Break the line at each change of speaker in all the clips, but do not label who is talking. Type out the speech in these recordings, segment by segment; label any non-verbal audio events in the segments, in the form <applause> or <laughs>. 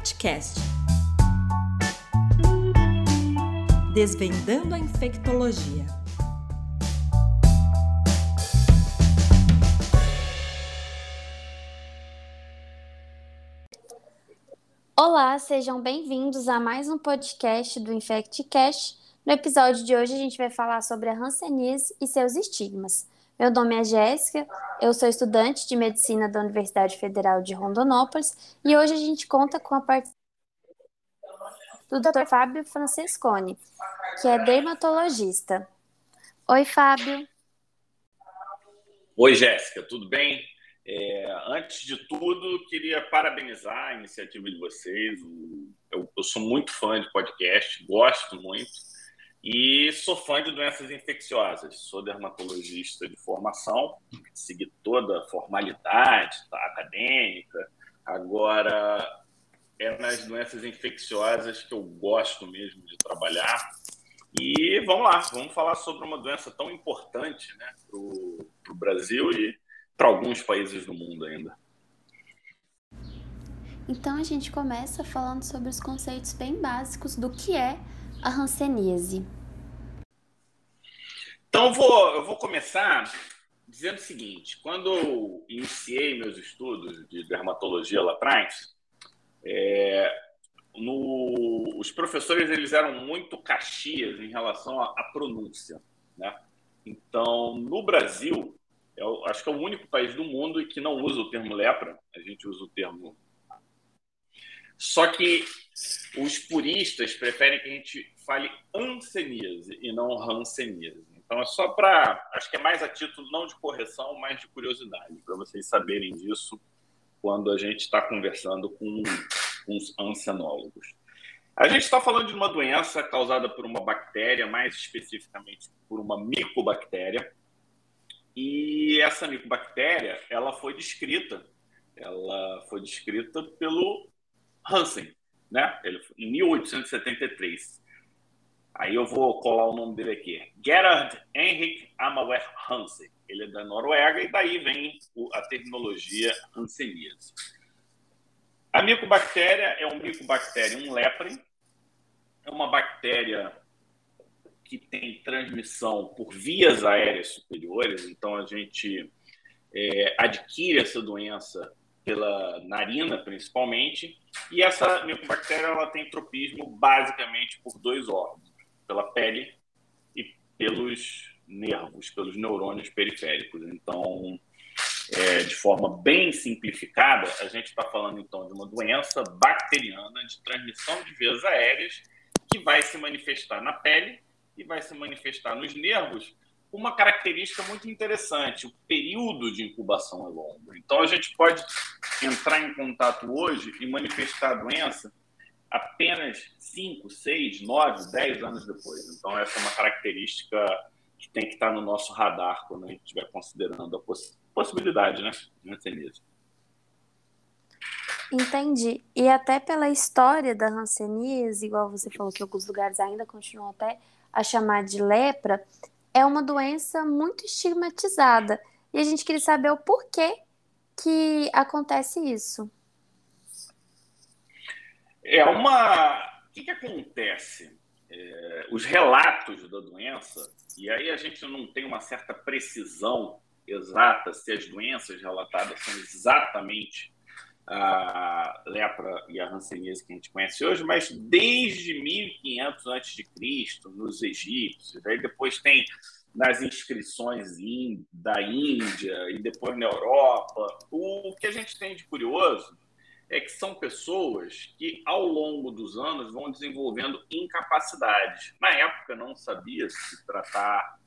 InfectCast. Desvendando a infectologia.
Olá, sejam bem-vindos a mais um podcast do InfectCast. No episódio de hoje a gente vai falar sobre a hanseníase e seus estigmas. Meu nome é Jéssica, eu sou estudante de medicina da Universidade Federal de Rondonópolis e hoje a gente conta com a participação do Dr. Fábio Francesconi, que é dermatologista. Oi, Fábio.
Oi, Jéssica, tudo bem? É, antes de tudo, queria parabenizar a iniciativa de vocês. Eu, eu sou muito fã de podcast, gosto muito. E sou fã de doenças infecciosas. Sou dermatologista de formação, segui toda a formalidade tá, acadêmica. Agora, é nas doenças infecciosas que eu gosto mesmo de trabalhar. E vamos lá, vamos falar sobre uma doença tão importante né, para o Brasil e para alguns países do mundo ainda.
Então a gente começa falando sobre os conceitos bem básicos do que é a hanseníase?
Então, vou, eu vou começar dizendo o seguinte: quando eu iniciei meus estudos de dermatologia lá atrás, é, no, os professores eles eram muito caxias em relação à, à pronúncia. Né? Então, no Brasil, eu acho que é o único país do mundo que não usa o termo lepra, a gente usa o termo só que os puristas preferem que a gente fale anseníase e não ranceníase. Então é só para, acho que é mais a título não de correção, mas de curiosidade, para vocês saberem disso quando a gente está conversando com, com os ansenólogos. A gente está falando de uma doença causada por uma bactéria, mais especificamente por uma micobactéria. E essa micobactéria, ela foi descrita, ela foi descrita pelo Hansen, né? Ele, em 1873. Aí eu vou colar o nome dele aqui. Gerhard Henrik Amawer Hansen. Ele é da Noruega e daí vem a terminologia hanseníase. A micobactéria é um micobacterium lepre. É uma bactéria que tem transmissão por vias aéreas superiores. Então a gente é, adquire essa doença pela narina, principalmente, e essa micobactéria ela tem tropismo basicamente por dois órgãos, pela pele e pelos nervos, pelos neurônios periféricos. Então, é, de forma bem simplificada, a gente está falando então de uma doença bacteriana de transmissão de vias aéreas que vai se manifestar na pele e vai se manifestar nos nervos uma característica muito interessante: o período de incubação é longo. Então, a gente pode entrar em contato hoje e manifestar a doença apenas 5, 6, 9, 10 anos depois. Então, essa é uma característica que tem que estar no nosso radar quando a gente estiver considerando a poss possibilidade né, de.
Entendi. E até pela história da hanseníase, igual você falou que alguns lugares ainda continuam até a chamar de lepra, é uma doença muito estigmatizada. E a gente queria saber o porquê que acontece isso.
É uma. O que, que acontece? É, os relatos da doença, e aí a gente não tem uma certa precisão exata se as doenças relatadas são exatamente a lepra e a hanseníase que a gente conhece hoje, mas desde 1500 a.C., nos egípcios, aí depois tem nas inscrições da Índia e depois na Europa. O que a gente tem de curioso é que são pessoas que, ao longo dos anos, vão desenvolvendo incapacidades. Na época, não sabia se tratar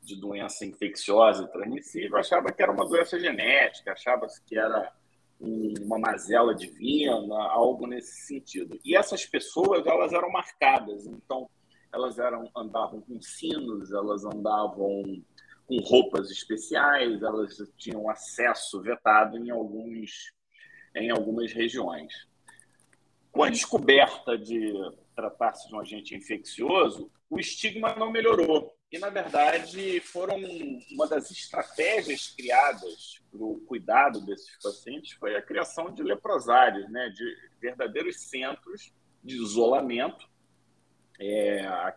de doença infecciosa e transmissível, achava que era uma doença genética, achava que era uma mazela divina, algo nesse sentido. E essas pessoas, elas eram marcadas, então elas eram andavam com sinos, elas andavam com roupas especiais, elas tinham acesso vetado em alguns em algumas regiões. Com a descoberta de tratar-se de um agente infeccioso, o estigma não melhorou. E, na verdade, foram uma das estratégias criadas para o cuidado desses pacientes foi a criação de leprosários, né, de verdadeiros centros de isolamento. É,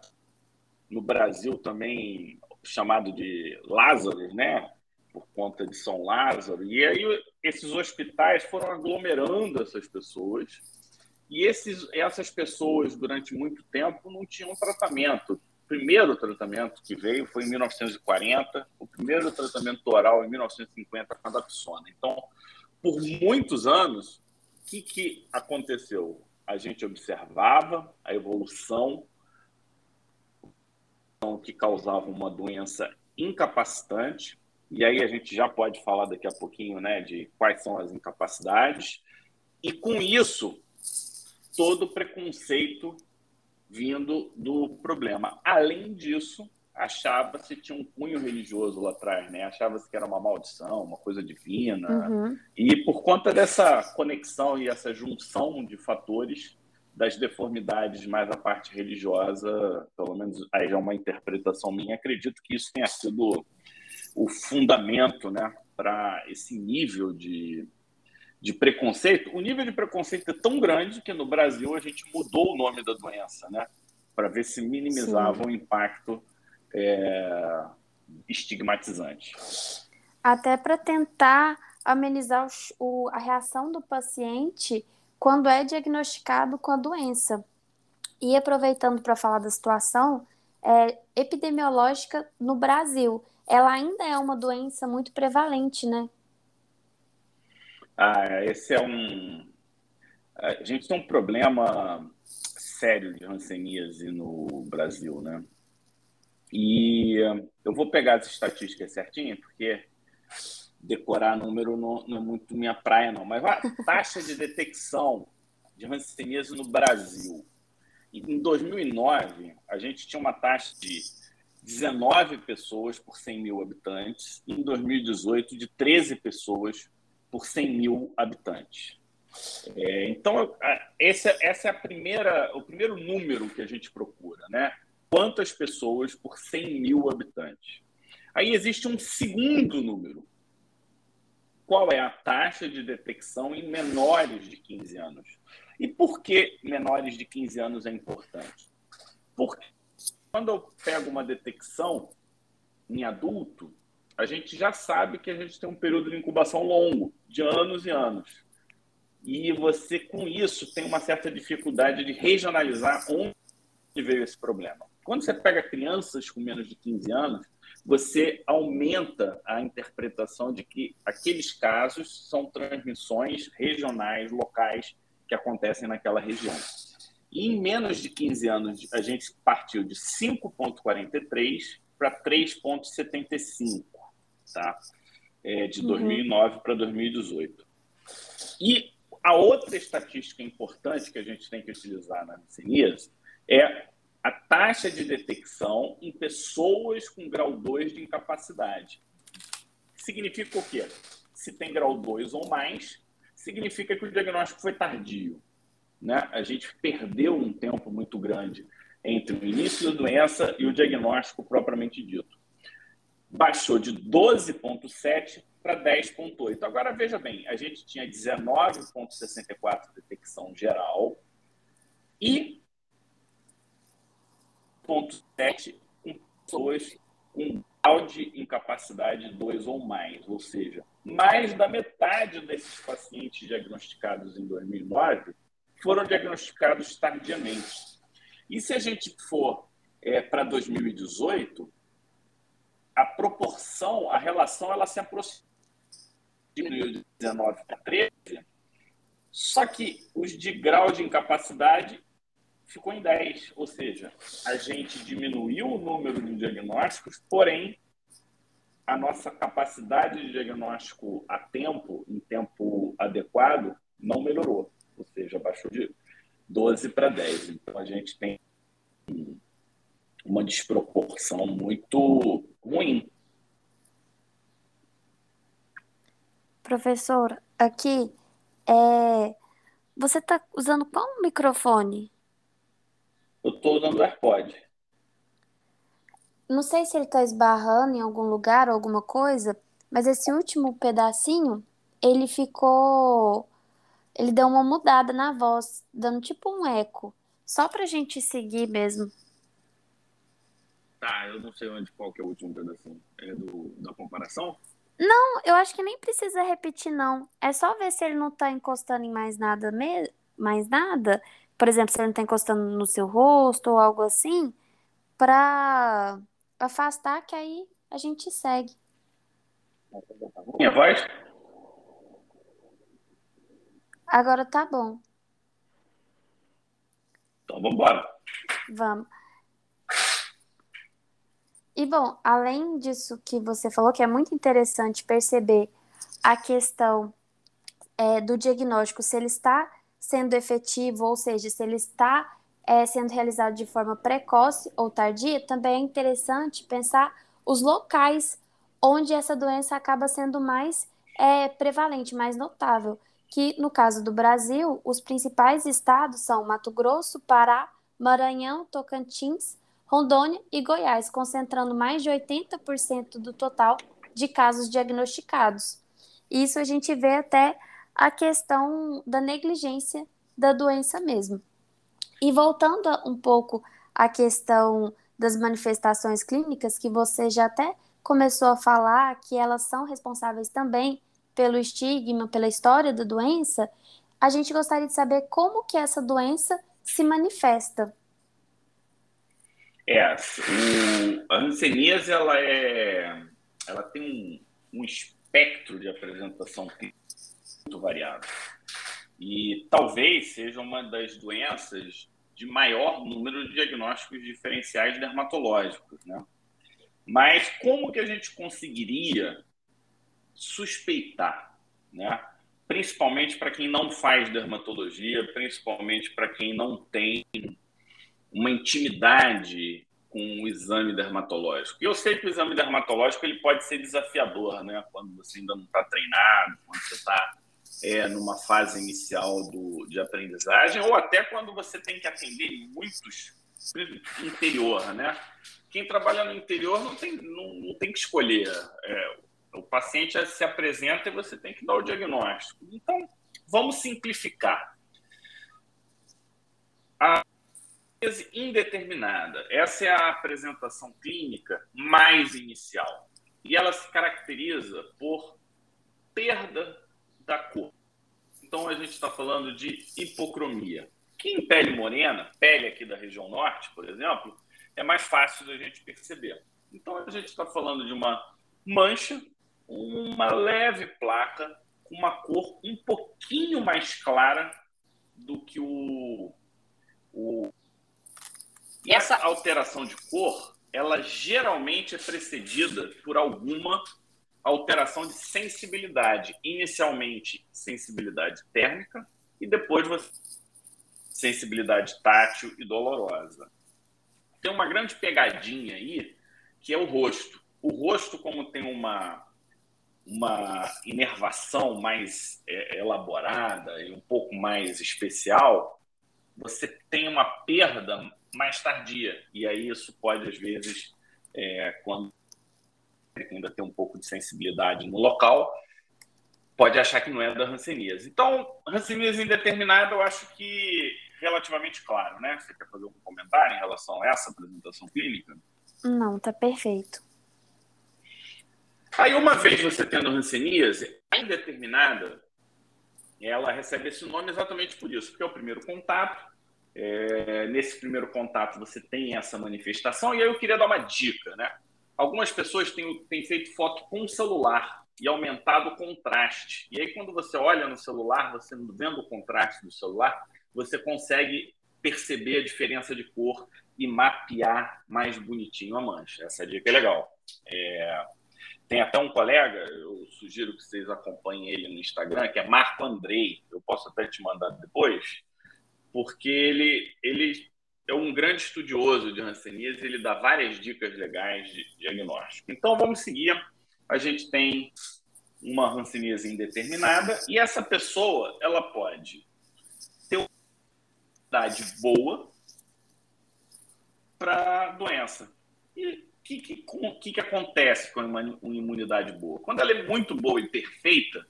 no Brasil também chamado de Lázaro, né, por conta de São Lázaro. E aí esses hospitais foram aglomerando essas pessoas. E esses, essas pessoas, durante muito tempo, não tinham tratamento. Primeiro tratamento que veio foi em 1940, o primeiro tratamento oral em 1950 com a Dapsona. Então, por muitos anos, o que, que aconteceu? A gente observava a evolução que causava uma doença incapacitante, e aí a gente já pode falar daqui a pouquinho né, de quais são as incapacidades, e com isso, todo preconceito vindo do problema. Além disso, achava-se tinha um cunho religioso lá atrás, né? Achava-se que era uma maldição, uma coisa divina. Uhum. E por conta dessa conexão e essa junção de fatores das deformidades mais a parte religiosa, pelo menos aí é uma interpretação minha, acredito que isso tenha sido o fundamento, né, para esse nível de de preconceito, o nível de preconceito é tão grande que no Brasil a gente mudou o nome da doença, né? Para ver se minimizava Sim. o impacto é, estigmatizante.
Até para tentar amenizar o, a reação do paciente quando é diagnosticado com a doença. E aproveitando para falar da situação é, epidemiológica no Brasil, ela ainda é uma doença muito prevalente, né?
Ah, esse é um. A gente tem um problema sério de hanseníase no Brasil, né? E eu vou pegar as estatísticas certinho, porque decorar número não, não, é muito minha praia, não. Mas a taxa de detecção de hanseníase no Brasil. Em 2009, a gente tinha uma taxa de 19 pessoas por 100 mil habitantes. Em 2018, de 13 pessoas por 100 mil habitantes. É, então, essa, essa é a primeira, o primeiro número que a gente procura, né? Quantas pessoas por 100 mil habitantes? Aí existe um segundo número. Qual é a taxa de detecção em menores de 15 anos? E por que menores de 15 anos é importante? Porque quando eu pego uma detecção em adulto, a gente já sabe que a gente tem um período de incubação longo, de anos e anos. E você, com isso, tem uma certa dificuldade de regionalizar onde veio esse problema. Quando você pega crianças com menos de 15 anos, você aumenta a interpretação de que aqueles casos são transmissões regionais, locais, que acontecem naquela região. E em menos de 15 anos, a gente partiu de 5,43 para 3,75 tá? É, de 2009 uhum. para 2018. E a outra estatística importante que a gente tem que utilizar na miceníase é a taxa de detecção em pessoas com grau 2 de incapacidade. Significa o quê? Se tem grau 2 ou mais, significa que o diagnóstico foi tardio. Né? A gente perdeu um tempo muito grande entre o início da doença e o diagnóstico propriamente dito baixou de 12,7 para 10,8. Agora, veja bem, a gente tinha 19,64 detecção geral e 0,7 com pessoas com grau de incapacidade 2 ou mais, ou seja, mais da metade desses pacientes diagnosticados em 2009 foram diagnosticados tardiamente. E se a gente for é, para 2018, a proporção, a relação, ela se aproxima de 19 para 13, só que os de grau de incapacidade ficou em 10, ou seja, a gente diminuiu o número de diagnósticos, porém a nossa capacidade de diagnóstico a tempo, em tempo adequado, não melhorou, ou seja, baixou de 12 para 10. Então a gente tem uma desproporção muito ruim.
Professor, aqui, é... você está usando qual microfone?
Eu estou usando o AirPod.
não sei se ele está esbarrando em algum lugar ou alguma coisa, mas esse último pedacinho, ele ficou. Ele deu uma mudada na voz, dando tipo um eco. Só pra gente seguir mesmo.
Tá, eu não sei onde qual que é o último pedacinho. É do, da comparação?
Não, eu acho que nem precisa repetir, não. É só ver se ele não tá encostando em mais nada, me... mais nada. Por exemplo, se ele não tá encostando no seu rosto ou algo assim, pra afastar, que aí a gente segue.
Minha voz?
Agora tá bom.
Então vamos embora.
Vamos. E bom, além disso que você falou, que é muito interessante perceber a questão é, do diagnóstico, se ele está sendo efetivo, ou seja, se ele está é, sendo realizado de forma precoce ou tardia, também é interessante pensar os locais onde essa doença acaba sendo mais é, prevalente, mais notável. Que no caso do Brasil, os principais estados são Mato Grosso, Pará, Maranhão, Tocantins, Rondônia e Goiás, concentrando mais de 80% do total de casos diagnosticados. Isso a gente vê até a questão da negligência da doença mesmo. E voltando um pouco à questão das manifestações clínicas, que você já até começou a falar que elas são responsáveis também pelo estigma, pela história da doença, a gente gostaria de saber como que essa doença se manifesta.
É, o, a hanseníase ela é, ela tem um, um espectro de apresentação muito variado e talvez seja uma das doenças de maior número de diagnósticos diferenciais dermatológicos, né? Mas como que a gente conseguiria suspeitar, né? Principalmente para quem não faz dermatologia, principalmente para quem não tem uma intimidade com o exame dermatológico. E eu sei que o exame dermatológico ele pode ser desafiador, né? Quando você ainda não está treinado, quando você está é, numa fase inicial do, de aprendizagem, ou até quando você tem que atender muitos interior, né? Quem trabalha no interior não tem, não, não tem que escolher. É, o paciente se apresenta e você tem que dar o diagnóstico. Então, vamos simplificar. A indeterminada. Essa é a apresentação clínica mais inicial. E ela se caracteriza por perda da cor. Então, a gente está falando de hipocromia. Quem pele morena, pele aqui da região norte, por exemplo, é mais fácil da gente perceber. Então, a gente está falando de uma mancha, uma leve placa, com uma cor um pouquinho mais clara do que o, o essa alteração de cor, ela geralmente é precedida por alguma alteração de sensibilidade. Inicialmente, sensibilidade térmica e depois sensibilidade tátil e dolorosa. Tem uma grande pegadinha aí, que é o rosto. O rosto, como tem uma, uma inervação mais é, elaborada e um pouco mais especial, você tem uma perda mais tardia. E aí isso pode, às vezes, é, quando ainda tem um pouco de sensibilidade no local, pode achar que não é da hanseníase. Então, hanseníase indeterminada, eu acho que relativamente claro, né? Você quer fazer algum comentário em relação a essa apresentação clínica?
Não, tá perfeito.
Aí, uma vez você tendo hanseníase, a indeterminada, ela recebe esse nome exatamente por isso, porque é o primeiro contato, é, nesse primeiro contato você tem essa manifestação, e aí eu queria dar uma dica, né? Algumas pessoas têm, têm feito foto com o celular e aumentado o contraste. E aí, quando você olha no celular, você vendo o contraste do celular, você consegue perceber a diferença de cor e mapear mais bonitinho a mancha. Essa dica é legal. É... Tem até um colega, eu sugiro que vocês acompanhem ele no Instagram, que é Marco Andrei. Eu posso até te mandar depois porque ele, ele é um grande estudioso de hanseníase, ele dá várias dicas legais de diagnóstico. Então, vamos seguir. A gente tem uma hanseníase indeterminada e essa pessoa ela pode ter uma idade boa para doença. E que, que, que, que acontece com uma, uma imunidade boa? Quando ela é muito boa e perfeita,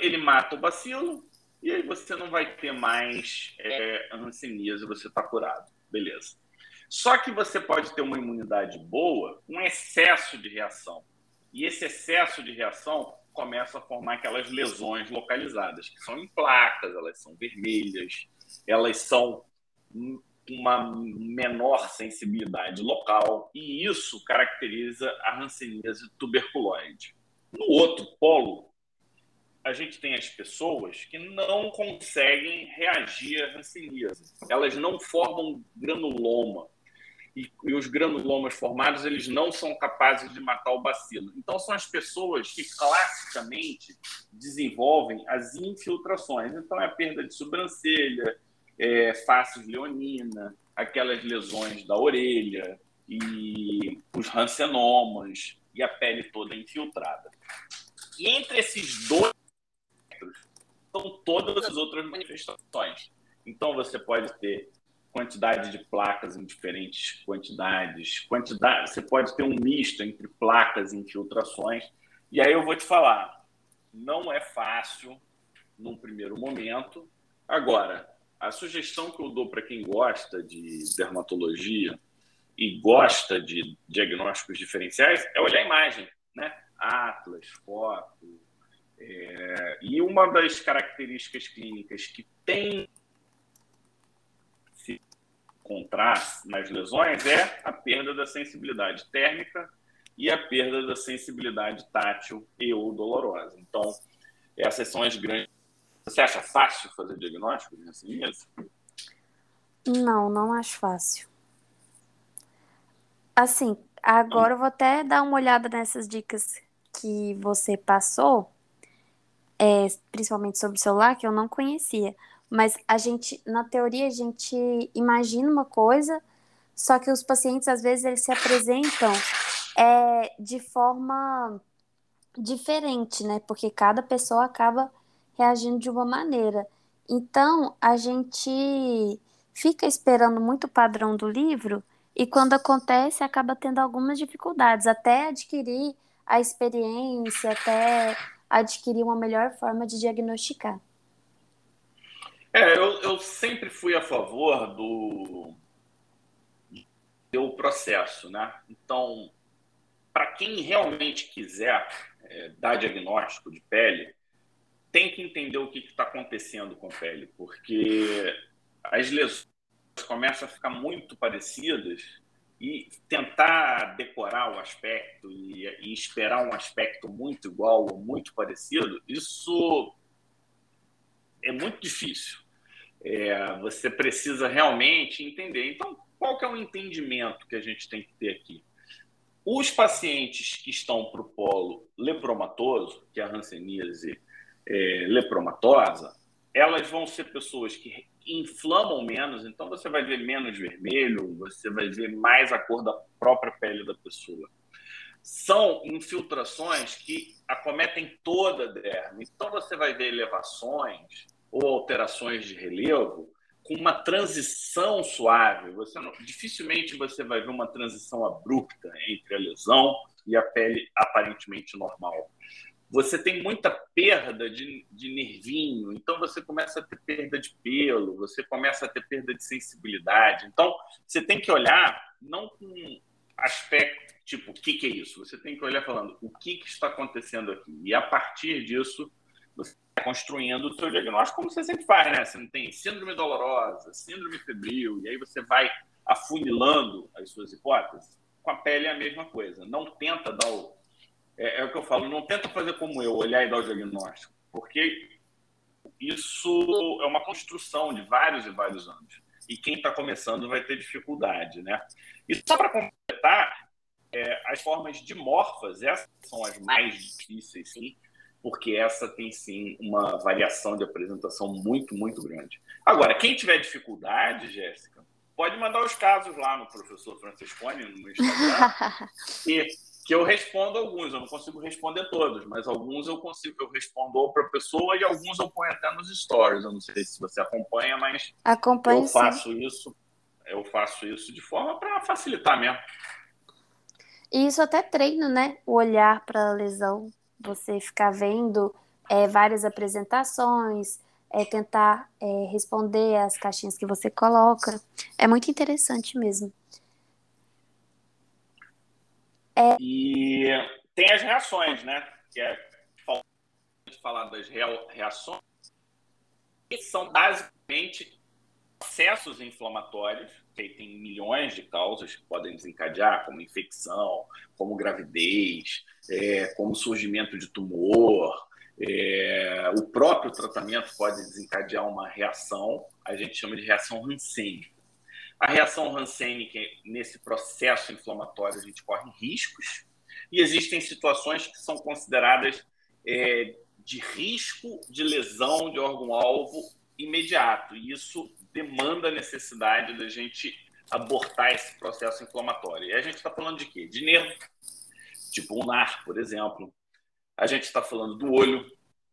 ele mata o bacilo e aí você não vai ter mais é, hanseníase, você está curado. Beleza. Só que você pode ter uma imunidade boa, um excesso de reação. E esse excesso de reação começa a formar aquelas lesões localizadas, que são em placas, elas são vermelhas, elas são uma menor sensibilidade local, e isso caracteriza a hanseníase tuberculoide. No outro polo, a gente tem as pessoas que não conseguem reagir à hanseníase. Elas não formam granuloma. E, e, os granulomas formados eles não são capazes de matar o bacilo. Então são as pessoas que classicamente desenvolvem as infiltrações. Então é a perda de sobrancelha, é, faces leonina, aquelas lesões da orelha e os rancenomas e a pele toda infiltrada. E entre esses dois estão todas as outras manifestações. Então você pode ter quantidade de placas em diferentes quantidades, quantidade, você pode ter um misto entre placas e infiltrações. E aí eu vou te falar, não é fácil num primeiro momento. Agora, a sugestão que eu dou para quem gosta de dermatologia e gosta de diagnósticos diferenciais é olhar a imagem, né? Atlas, foto. É... E uma das características clínicas que tem encontrar nas lesões é a perda da sensibilidade térmica e a perda da sensibilidade tátil e ou dolorosa. Então, essas são as grandes. Você acha fácil fazer diagnóstico de hanseníase?
Não, não acho fácil. Assim, agora eu vou até dar uma olhada nessas dicas que você passou, é, principalmente sobre o celular, que eu não conhecia. Mas a gente, na teoria, a gente imagina uma coisa, só que os pacientes, às vezes, eles se apresentam é, de forma diferente, né? Porque cada pessoa acaba reagindo de uma maneira. Então, a gente fica esperando muito o padrão do livro e quando acontece, acaba tendo algumas dificuldades, até adquirir a experiência, até adquirir uma melhor forma de diagnosticar.
É, eu, eu sempre fui a favor do, do processo, né? Então, para quem realmente quiser é, dar diagnóstico de pele, tem que entender o que está acontecendo com a pele, porque as lesões começam a ficar muito parecidas e tentar decorar o aspecto e, e esperar um aspecto muito igual ou muito parecido, isso é muito difícil. É, você precisa realmente entender. Então, qual que é o entendimento que a gente tem que ter aqui? Os pacientes que estão para o polo lepromatoso, que é a hanseníase é, lepromatosa, elas vão ser pessoas que inflamam menos, então você vai ver menos vermelho, você vai ver mais a cor da própria pele da pessoa. São infiltrações que acometem toda a derme, então você vai ver elevações, ou alterações de relevo com uma transição suave. Você não, dificilmente você vai ver uma transição abrupta entre a lesão e a pele aparentemente normal. Você tem muita perda de, de nervinho, então você começa a ter perda de pelo, você começa a ter perda de sensibilidade. Então, você tem que olhar não com aspecto tipo, o que, que é isso? Você tem que olhar falando o que, que está acontecendo aqui. E a partir disso, você está construindo o seu diagnóstico como você sempre faz, né? Você não tem síndrome dolorosa, síndrome febril, e aí você vai afunilando as suas hipóteses. Com a pele é a mesma coisa. Não tenta dar o. É, é o que eu falo, não tenta fazer como eu, olhar e dar o diagnóstico, porque isso é uma construção de vários e vários anos. E quem está começando vai ter dificuldade, né? E só para completar, é, as formas dimorfas, essas são as mais difíceis, sim, porque essa tem sim uma variação de apresentação muito, muito grande. Agora, quem tiver dificuldade, Jéssica, pode mandar os casos lá no professor Francescone, no Instagram, <laughs> e, que eu respondo alguns. Eu não consigo responder todos, mas alguns eu consigo, eu respondo para a pessoa e alguns eu ponho até nos stories. Eu não sei se você acompanha, mas
Acompanho,
eu faço sim. isso. Eu faço isso de forma para facilitar mesmo.
E isso até treina, né? O olhar para a lesão, você ficar vendo é, várias apresentações, é, tentar é, responder as caixinhas que você coloca. É muito interessante mesmo.
É... E tem as reações, né? Que é falar das reações, que são basicamente processos inflamatórios, que tem milhões de causas que podem desencadear, como infecção, como gravidez, é, como surgimento de tumor, é, o próprio tratamento pode desencadear uma reação, a gente chama de reação Hansenítica. A reação Hansenítica, nesse processo inflamatório, a gente corre riscos, e existem situações que são consideradas é, de risco de lesão de órgão-alvo imediato, e isso demanda a necessidade da gente abortar esse processo inflamatório. E a gente está falando de quê? De nervo, tipo um NAR, por exemplo, a gente está falando do olho,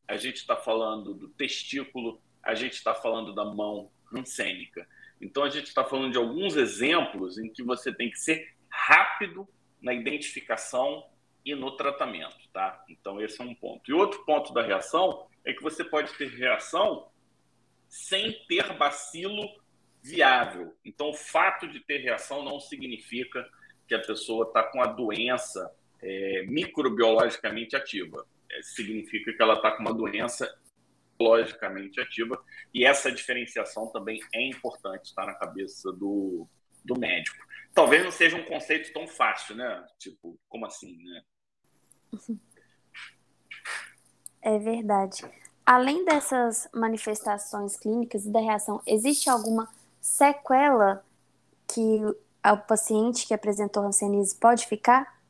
a gente está falando do testículo, a gente está falando da mão rancênica. Então, a gente está falando de alguns exemplos em que você tem que ser rápido na identificação e no tratamento, tá? Então, esse é um ponto. E outro ponto da reação é que você pode ter reação sem ter bacilo viável. Então, o fato de ter reação não significa que a pessoa está com a doença é, microbiologicamente ativa. É, significa que ela está com uma doença biologicamente ativa. E essa diferenciação também é importante estar na cabeça do, do médico. Talvez não seja um conceito tão fácil, né? Tipo, como assim, né? <laughs>
É verdade. Além dessas manifestações clínicas e da reação, existe alguma sequela que o paciente que apresentou hanseníase pode ficar?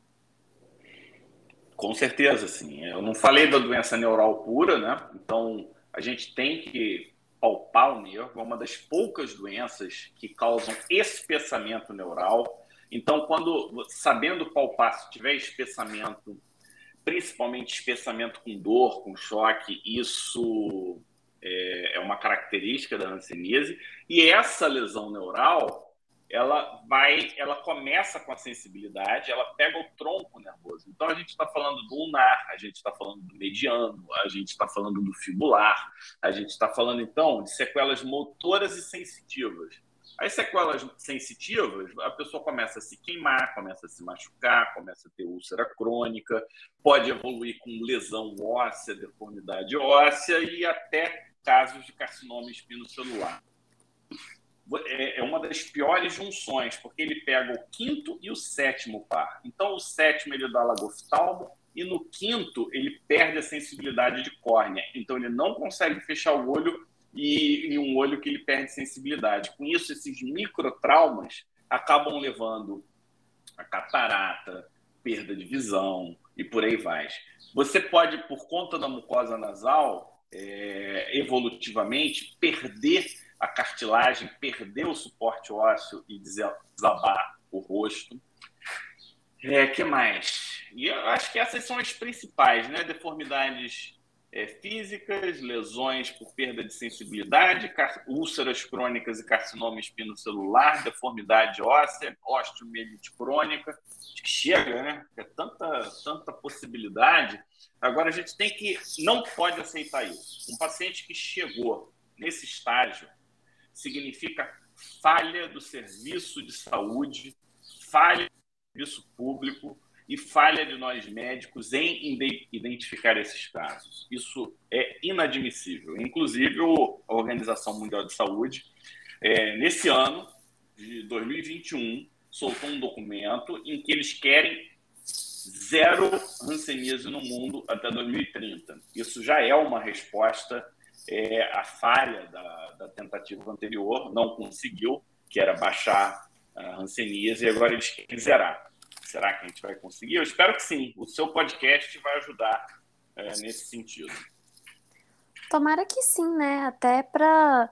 Com certeza, sim. Eu não falei da doença neural pura, né? Então, a gente tem que palpar o nervo, é uma das poucas doenças que causam espessamento neural. Então, quando sabendo palpar, se tiver espessamento, principalmente espessamento com dor, com choque, isso é, é uma característica da hanseníase. E essa lesão neural ela vai, ela começa com a sensibilidade, ela pega o tronco nervoso. Então a gente está falando do ulnar, a gente está falando do mediano, a gente está falando do fibular, a gente está falando então de sequelas motoras e sensitivas. As sequelas sensitivas, a pessoa começa a se queimar, começa a se machucar, começa a ter úlcera crônica, pode evoluir com lesão óssea, deformidade óssea e até casos de carcinoma espinocelular. É, é uma das piores junções, porque ele pega o quinto e o sétimo par. Então, o sétimo ele dá lagoftalmo e no quinto ele perde a sensibilidade de córnea. Então, ele não consegue fechar o olho e, e um olho que ele perde sensibilidade. Com isso, esses microtraumas acabam levando a catarata, perda de visão e por aí vai. Você pode, por conta da mucosa nasal, é, evolutivamente, perder a cartilagem, perder o suporte ósseo e desabar o rosto. É, que mais? E eu acho que essas são as principais, né? Deformidades é, físicas, lesões por perda de sensibilidade, úlceras crônicas e carcinoma espinocelular, deformidade óssea, osteomielite crônica. Chega, né? É tanta, tanta possibilidade. Agora a gente tem que, não pode aceitar isso. Um paciente que chegou nesse estágio significa falha do serviço de saúde, falha do serviço público e falha de nós médicos em identificar esses casos. Isso é inadmissível. Inclusive, a Organização Mundial de Saúde, é, nesse ano de 2021, soltou um documento em que eles querem zero hanseníase no mundo até 2030. Isso já é uma resposta é, a falha da, da, tentativa anterior, não conseguiu, que era baixar a hanseníase, e agora eles querem zerar. Será que a gente vai conseguir? Eu espero que sim. O seu podcast vai ajudar é, nesse sentido.
Tomara que sim, né? Até para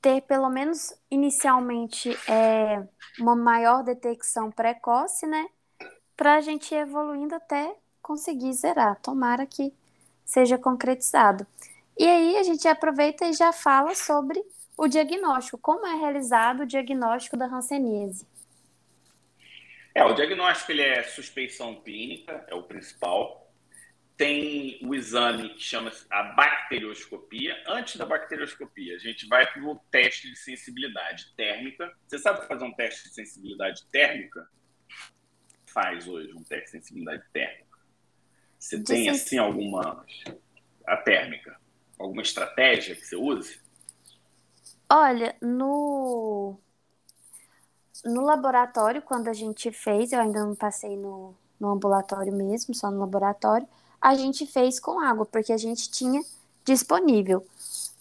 ter, pelo menos inicialmente, é, uma maior detecção precoce, né? Para a gente ir evoluindo até conseguir zerar. Tomara que seja concretizado. E aí a gente aproveita e já fala sobre o diagnóstico, como é realizado o diagnóstico da hanseníase.
É, o diagnóstico ele é suspeição clínica, é o principal. Tem o exame que chama a bacterioscopia. Antes da bacterioscopia, a gente vai para o teste de sensibilidade térmica. Você sabe fazer um teste de sensibilidade térmica? Faz hoje um teste de sensibilidade térmica. Você tem, assim, alguma. A térmica? Alguma estratégia que você use?
Olha, no no laboratório, quando a gente fez, eu ainda não passei no, no ambulatório mesmo, só no laboratório, a gente fez com água, porque a gente tinha disponível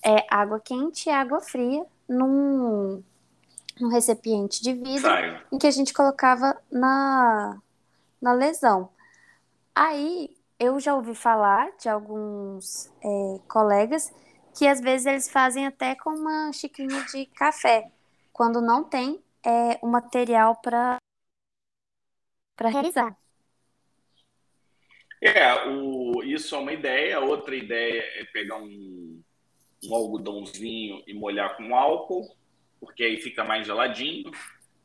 é, água quente e água fria num, num recipiente de vidro em que a gente colocava na, na lesão. Aí eu já ouvi falar de alguns é, colegas que às vezes eles fazem até com uma xicrinha de café, quando não tem é, o material para para realizar.
É, o, isso é uma ideia. Outra ideia é pegar um, um algodãozinho e molhar com álcool, porque aí fica mais geladinho.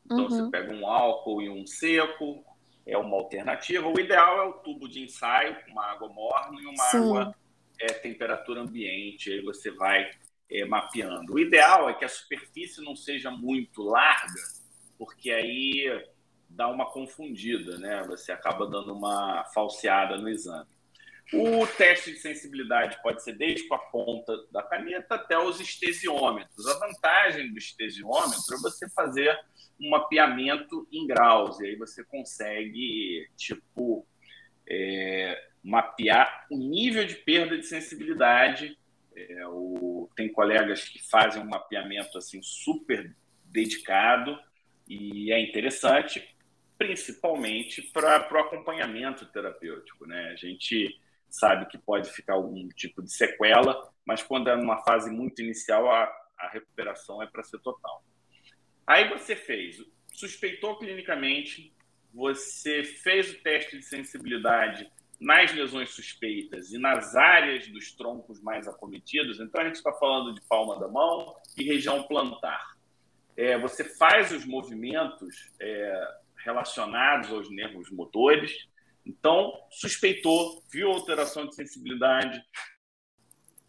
Então uhum. você pega um álcool e um seco, é uma alternativa. O ideal é o tubo de ensaio, uma água morna e uma Sim. água é, temperatura ambiente. Aí você vai é, mapeando. O ideal é que a superfície não seja muito larga, porque aí dá uma confundida, né? Você acaba dando uma falseada no exame. O teste de sensibilidade pode ser desde com a ponta da caneta até os estesiômetros. A vantagem do estesiômetro é você fazer um mapeamento em graus, e aí você consegue, tipo, é, mapear o nível de perda de sensibilidade é, o, tem colegas que fazem um mapeamento assim super dedicado e é interessante, principalmente para o acompanhamento terapêutico. Né? A gente sabe que pode ficar algum tipo de sequela, mas quando é numa fase muito inicial, a, a recuperação é para ser total. Aí você fez, suspeitou clinicamente, você fez o teste de sensibilidade nas lesões suspeitas e nas áreas dos troncos mais acometidos, então a gente está falando de palma da mão e região plantar. É, você faz os movimentos é, relacionados aos nervos motores, então suspeitou, viu alteração de sensibilidade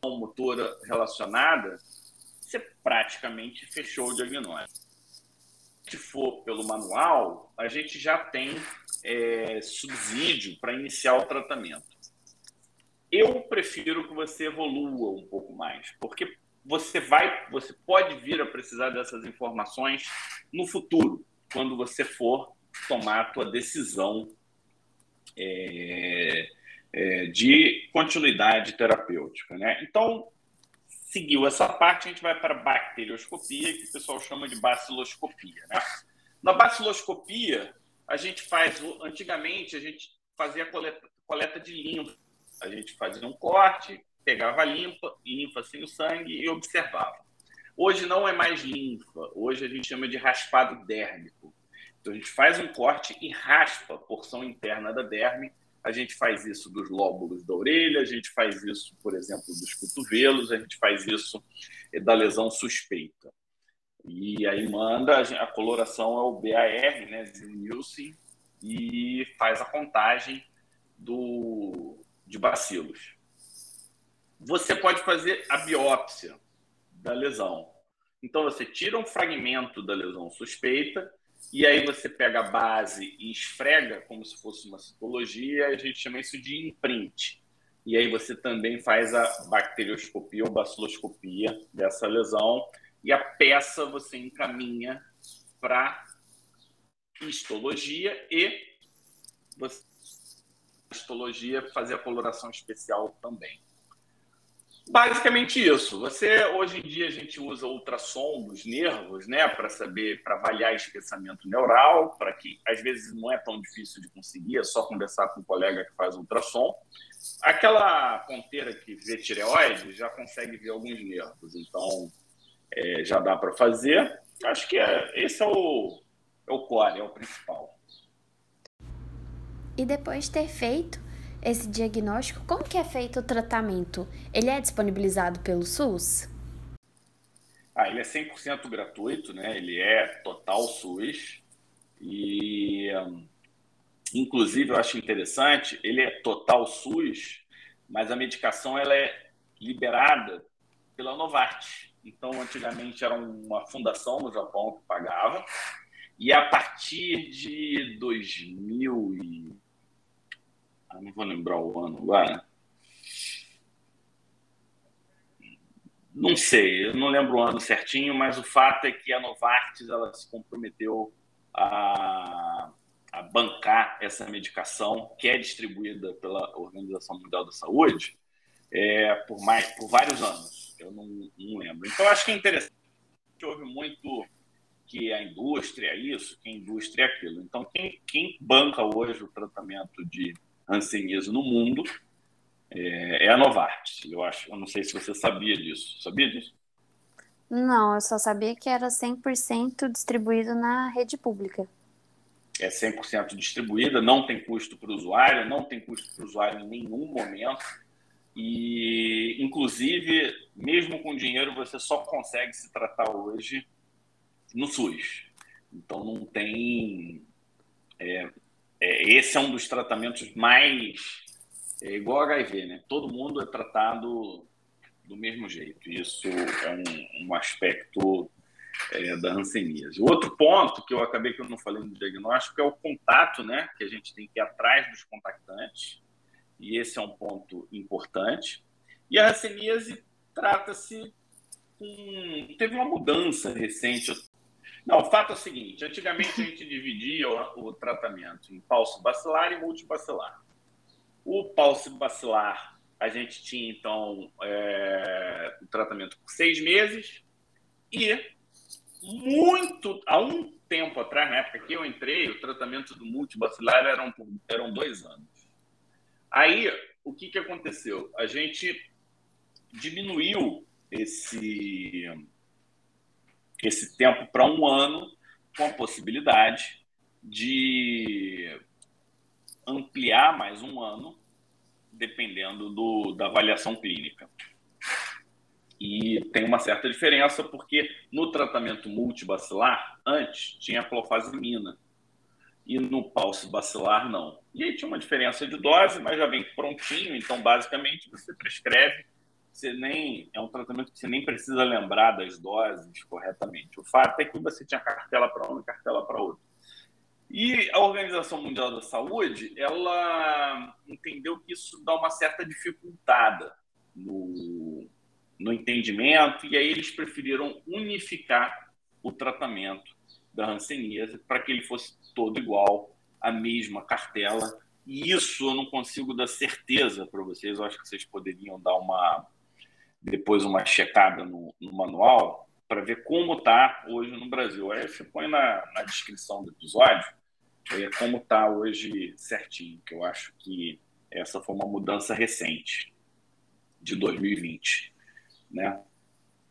motora relacionada, você praticamente fechou o diagnóstico. Se for pelo manual, a gente já tem é, subsídio para iniciar o tratamento. Eu prefiro que você evolua um pouco mais, porque você vai, você pode vir a precisar dessas informações no futuro, quando você for tomar a tua decisão é, é, de continuidade terapêutica, né? Então, seguiu essa parte, a gente vai para a bacterioscopia, que o pessoal chama de baciloscopia, né? Na baciloscopia, a gente faz, antigamente, a gente fazia coleta, coleta de linfa. A gente fazia um corte, pegava a linfa, linfa sem o sangue e observava. Hoje não é mais linfa, hoje a gente chama de raspado dérmico. Então a gente faz um corte e raspa a porção interna da derme. A gente faz isso dos lóbulos da orelha, a gente faz isso, por exemplo, dos cotovelos, a gente faz isso da lesão suspeita. E aí manda, a coloração é o BAR, né, Nielsen, e faz a contagem do, de bacilos. Você pode fazer a biópsia da lesão. Então você tira um fragmento da lesão suspeita e aí você pega a base e esfrega como se fosse uma citologia, a gente chama isso de imprint. E aí você também faz a bacterioscopia ou baciloscopia dessa lesão e a peça você encaminha para histologia e você, histologia fazer a coloração especial também. Basicamente isso. Você hoje em dia a gente usa ultrassom dos nervos, né, para saber, para avaliar espessamento neural, para que às vezes não é tão difícil de conseguir, é só conversar com um colega que faz ultrassom. Aquela ponteira que vê tireoide já consegue ver alguns nervos, então é, já dá para fazer. Acho que é, esse é o, é o core, é o principal.
E depois de ter feito esse diagnóstico, como que é feito o tratamento? Ele é disponibilizado pelo SUS?
Ah, ele é 100% gratuito, né? Ele é total SUS. E hum, inclusive eu acho interessante, ele é total SUS, mas a medicação ela é liberada pela Novartis. Então, antigamente era uma fundação no Japão que pagava, e a partir de 2000 não vou lembrar o ano agora. Não sei, eu não lembro o ano certinho, mas o fato é que a Novartis ela se comprometeu a, a bancar essa medicação que é distribuída pela Organização Mundial da Saúde é, por, mais, por vários anos. Eu não, não lembro. Então, acho que é interessante. Houve muito que a indústria é isso, que a indústria é aquilo. Então, quem, quem banca hoje o tratamento de hanseníase no mundo é, é, a Novartis. Eu acho. Eu não sei se você sabia disso. Sabia disso?
Não, eu só sabia que era 100% distribuído na rede pública.
É 100% distribuída, não tem custo para o usuário, não tem custo para o usuário em nenhum momento. E, inclusive, mesmo com dinheiro, você só consegue se tratar hoje no SUS. Então, não tem. É, é, esse é um dos tratamentos mais. É igual HIV, né? Todo mundo é tratado do mesmo jeito. Isso é um, um aspecto é, da hanseníase. Outro ponto que eu acabei que eu não falei no diagnóstico é o contato, né? Que a gente tem que ir atrás dos contactantes e esse é um ponto importante. E a hanseníase trata-se com... Teve uma mudança recente. Não, o fato é o seguinte: antigamente a gente dividia o, o tratamento em pulso bacilar e multibacilar. O pulso bacilar, a gente tinha então é, o tratamento por seis meses e muito há um tempo atrás, na época que eu entrei, o tratamento do multibacilar eram, eram dois anos. Aí, o que, que aconteceu? A gente diminuiu esse, esse tempo para um ano, com a possibilidade de ampliar mais um ano, dependendo do, da avaliação clínica. E tem uma certa diferença, porque no tratamento multibacilar, antes tinha clofazimina, e no pulso bacilar não. E aí tinha uma diferença de dose, mas já vem prontinho, então basicamente você prescreve, você nem é um tratamento que você nem precisa lembrar das doses corretamente. O fato é que você tinha cartela para uma cartela para outra. E a Organização Mundial da Saúde, ela entendeu que isso dá uma certa dificultada no, no entendimento, e aí eles preferiram unificar o tratamento da hanseníase para que ele fosse todo igual, a mesma cartela. E isso eu não consigo dar certeza para vocês. Eu acho que vocês poderiam dar uma depois uma checada no, no manual para ver como está hoje no Brasil. Aí você põe na, na descrição do episódio é como está hoje certinho, que eu acho que essa foi uma mudança recente de 2020, né?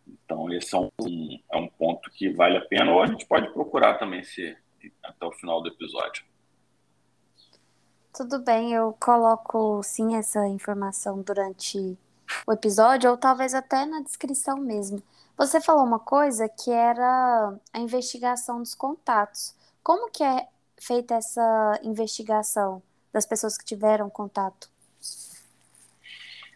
Então, esse é um, é um ponto que vale a pena, ou a gente pode procurar também se, até o final do episódio.
Tudo bem, eu coloco sim essa informação durante o episódio, ou talvez até na descrição mesmo. Você falou uma coisa que era a investigação dos contatos. Como que é feita essa investigação das pessoas que tiveram contato?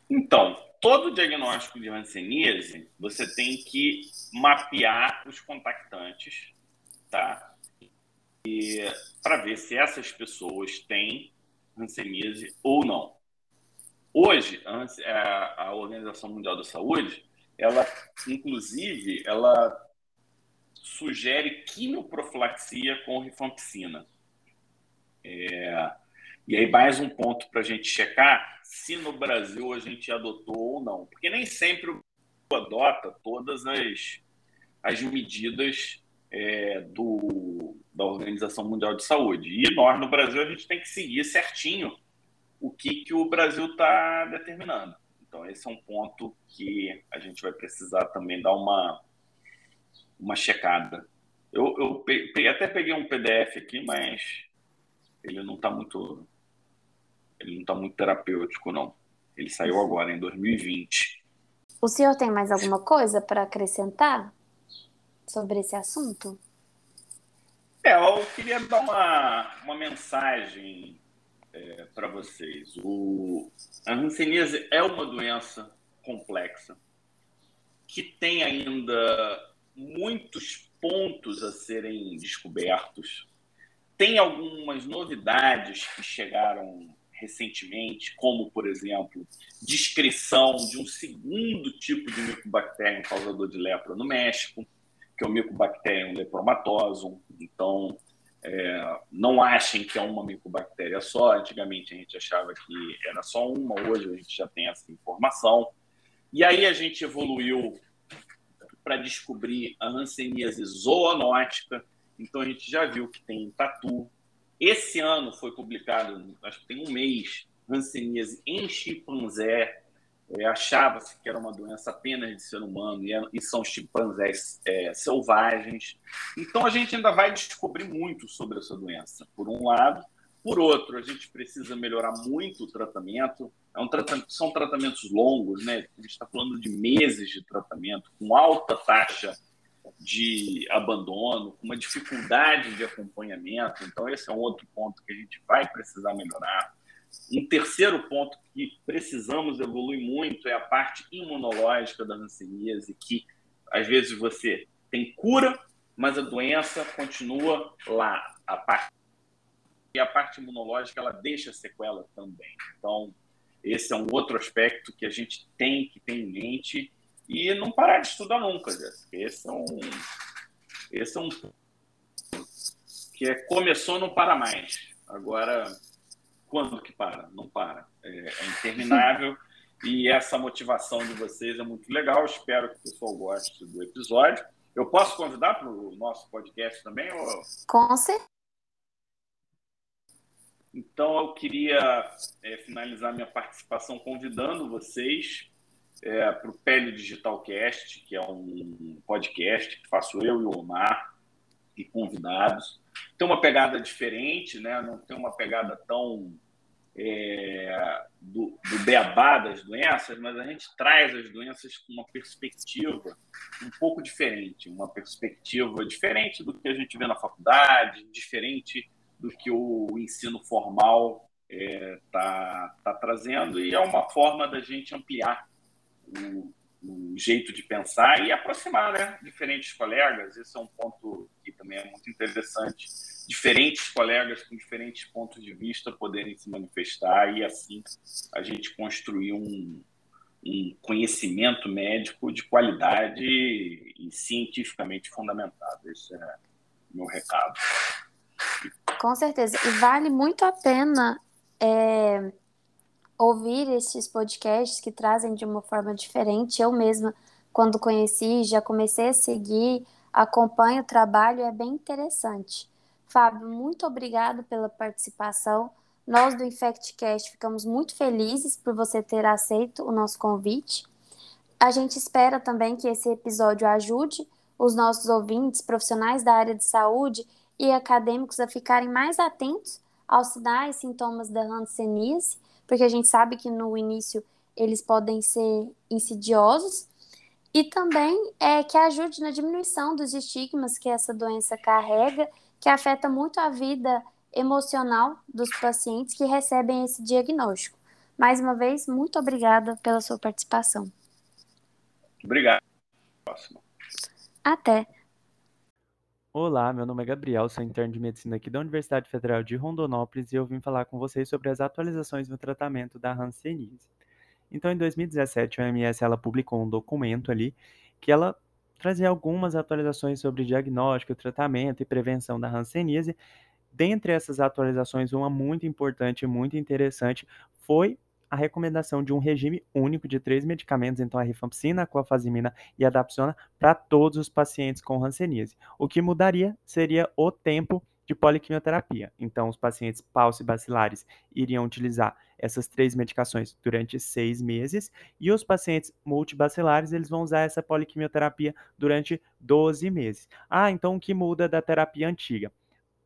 Então, todo diagnóstico de hanseníase, você tem que mapear os contactantes, tá? E para ver se essas pessoas têm hanseníase ou não. Hoje, a Organização Mundial da Saúde, ela, inclusive, ela sugere quimioprofilaxia com rifampicina. É, e aí, mais um ponto para a gente checar se no Brasil a gente adotou ou não. Porque nem sempre o adota todas as, as medidas é, do, da Organização Mundial de Saúde. E nós, no Brasil, a gente tem que seguir certinho o que, que o Brasil está determinando. Então, esse é um ponto que a gente vai precisar também dar uma, uma checada. Eu, eu até peguei um PDF aqui, mas ele não está muito ele não está muito terapêutico, não. Ele saiu agora, em 2020.
O senhor tem mais alguma coisa para acrescentar sobre esse assunto?
É, eu queria dar uma, uma mensagem é, para vocês. O, a hanseníase é uma doença complexa que tem ainda muitos pontos a serem descobertos. Tem algumas novidades que chegaram recentemente, como, por exemplo, descrição de um segundo tipo de micobactéria causador de lepra no México, que é o Mycobacterium lepromatosum. Então, é, não achem que é uma micobactéria só. Antigamente a gente achava que era só uma, hoje a gente já tem essa informação. E aí a gente evoluiu para descobrir a hanseníase zoonótica. Então a gente já viu que tem tatu. Esse ano foi publicado, acho que tem um mês, hanseníase em chimpanzé, Achava-se que era uma doença apenas de ser humano e, e são chimpanzés é, selvagens. Então a gente ainda vai descobrir muito sobre essa doença, por um lado. Por outro, a gente precisa melhorar muito o tratamento. É um tratamento são tratamentos longos, né? A gente está falando de meses de tratamento, com alta taxa de abandono, com uma dificuldade de acompanhamento. Então, esse é um outro ponto que a gente vai precisar melhorar. Um terceiro ponto que precisamos evoluir muito é a parte imunológica da hanseníase, que às vezes você tem cura, mas a doença continua lá. A parte e a parte imunológica ela deixa sequela também. Então, esse é um outro aspecto que a gente tem que ter em mente e não parar de estudar nunca, Jéssica. Esse é um esse é um que é começou não para mais. Agora quando que para? Não para. É, é interminável. e essa motivação de vocês é muito legal. Espero que o pessoal goste do episódio. Eu posso convidar para o nosso podcast também? Ou...
Com certeza.
Então, eu queria é, finalizar minha participação convidando vocês é, para o Pele Digital Cast, que é um podcast que faço eu e o Omar, e convidados. Tem uma pegada diferente, né? não tem uma pegada tão é, do, do beabá das doenças, mas a gente traz as doenças com uma perspectiva um pouco diferente, uma perspectiva diferente do que a gente vê na faculdade, diferente do que o ensino formal está é, tá, tá trazendo, e é uma forma da gente ampliar o, o jeito de pensar e aproximar né, diferentes colegas. Esse é um ponto que também é muito interessante diferentes colegas com diferentes pontos de vista poderem se manifestar e assim a gente construir um, um conhecimento médico de qualidade e cientificamente fundamentado. Esse é o meu recado.
Com certeza. E vale muito a pena é, ouvir esses podcasts que trazem de uma forma diferente. Eu mesma, quando conheci, já comecei a seguir, acompanho o trabalho, é bem interessante. Fábio, muito obrigado pela participação. Nós do InfectCast ficamos muito felizes por você ter aceito o nosso convite. A gente espera também que esse episódio ajude os nossos ouvintes, profissionais da área de saúde e acadêmicos a ficarem mais atentos aos sinais e sintomas da hanseníase, porque a gente sabe que no início eles podem ser insidiosos, e também é que ajude na diminuição dos estigmas que essa doença carrega que afeta muito a vida emocional dos pacientes que recebem esse diagnóstico. Mais uma vez, muito obrigada pela sua participação.
Obrigado. Próximo.
Até.
Olá, meu nome é Gabriel, sou interno de medicina aqui da Universidade Federal de Rondonópolis e eu vim falar com vocês sobre as atualizações no tratamento da hanseníase. Então, em 2017, a OMS ela publicou um documento ali que ela trazer algumas atualizações sobre diagnóstico, tratamento e prevenção da hanseníase. Dentre essas atualizações, uma muito importante e muito interessante foi a recomendação de um regime único de três medicamentos, então a rifampicina, a clofazimina e a dapsona, para todos os pacientes com hanseníase. O que mudaria seria o tempo de poliquimioterapia. Então, os pacientes paucibacilares iriam utilizar essas três medicações durante seis meses e os pacientes multibacilares eles vão usar essa poliquimioterapia durante 12 meses. Ah, então o que muda da terapia antiga?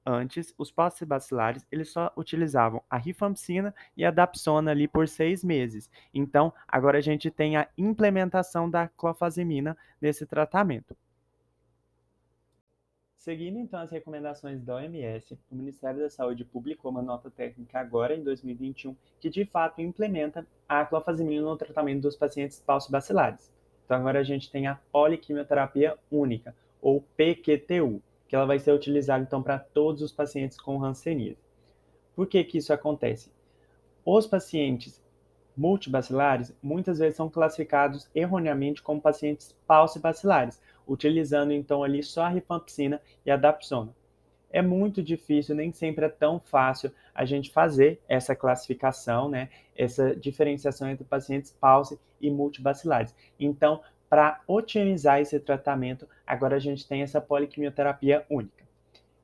Antes, os paucibacilares eles só utilizavam a rifampicina e a dapsona ali por seis meses. Então, agora a gente tem a implementação da clofazimina nesse tratamento. Seguindo então as recomendações da OMS, o Ministério da Saúde publicou uma nota técnica agora em 2021 que de fato implementa a clofazimina no tratamento dos pacientes paucibacilares. Então agora a gente tem a poliquimioterapia única, ou PQTU, que ela vai ser utilizada então para todos os pacientes com hanseníase. Por que que isso acontece? Os pacientes multibacilares muitas vezes são classificados erroneamente como pacientes paucibacilares, utilizando então ali só a rifampicina e a dapsona. É muito difícil, nem sempre é tão fácil a gente fazer essa classificação, né? Essa diferenciação entre pacientes pauci e multibacilares. Então, para otimizar esse tratamento, agora a gente tem essa poliquimioterapia única.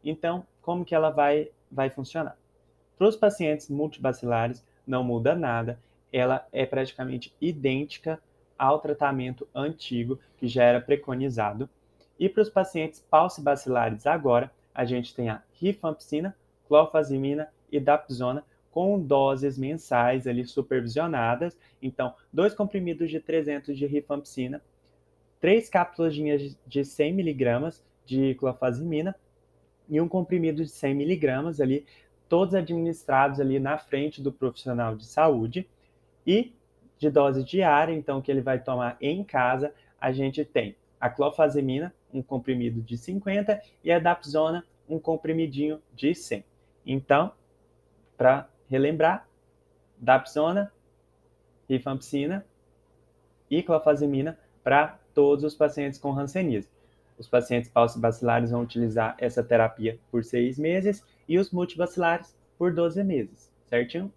Então, como que ela vai, vai funcionar? Para os pacientes multibacilares, não muda nada, ela é praticamente idêntica ao tratamento antigo que já era preconizado. E para os pacientes paucibacilares agora, a gente tem a rifampicina, clofazimina e dapsona com doses mensais ali supervisionadas. Então, dois comprimidos de 300 de rifampicina, três cápsulas de 100 miligramas de clofazimina e um comprimido de 100 miligramas ali, todos administrados ali na frente do profissional de saúde. E de dose diária, então, que ele vai tomar em casa, a gente tem a clofazimina, um comprimido de 50, e a dapsona, um comprimidinho de 100. Então, para relembrar, dapsona, rifampicina e clofazimina para todos os pacientes com hanseníase. Os pacientes paucibacilares vão utilizar essa terapia por seis meses e os multibacilares por 12 meses, certinho?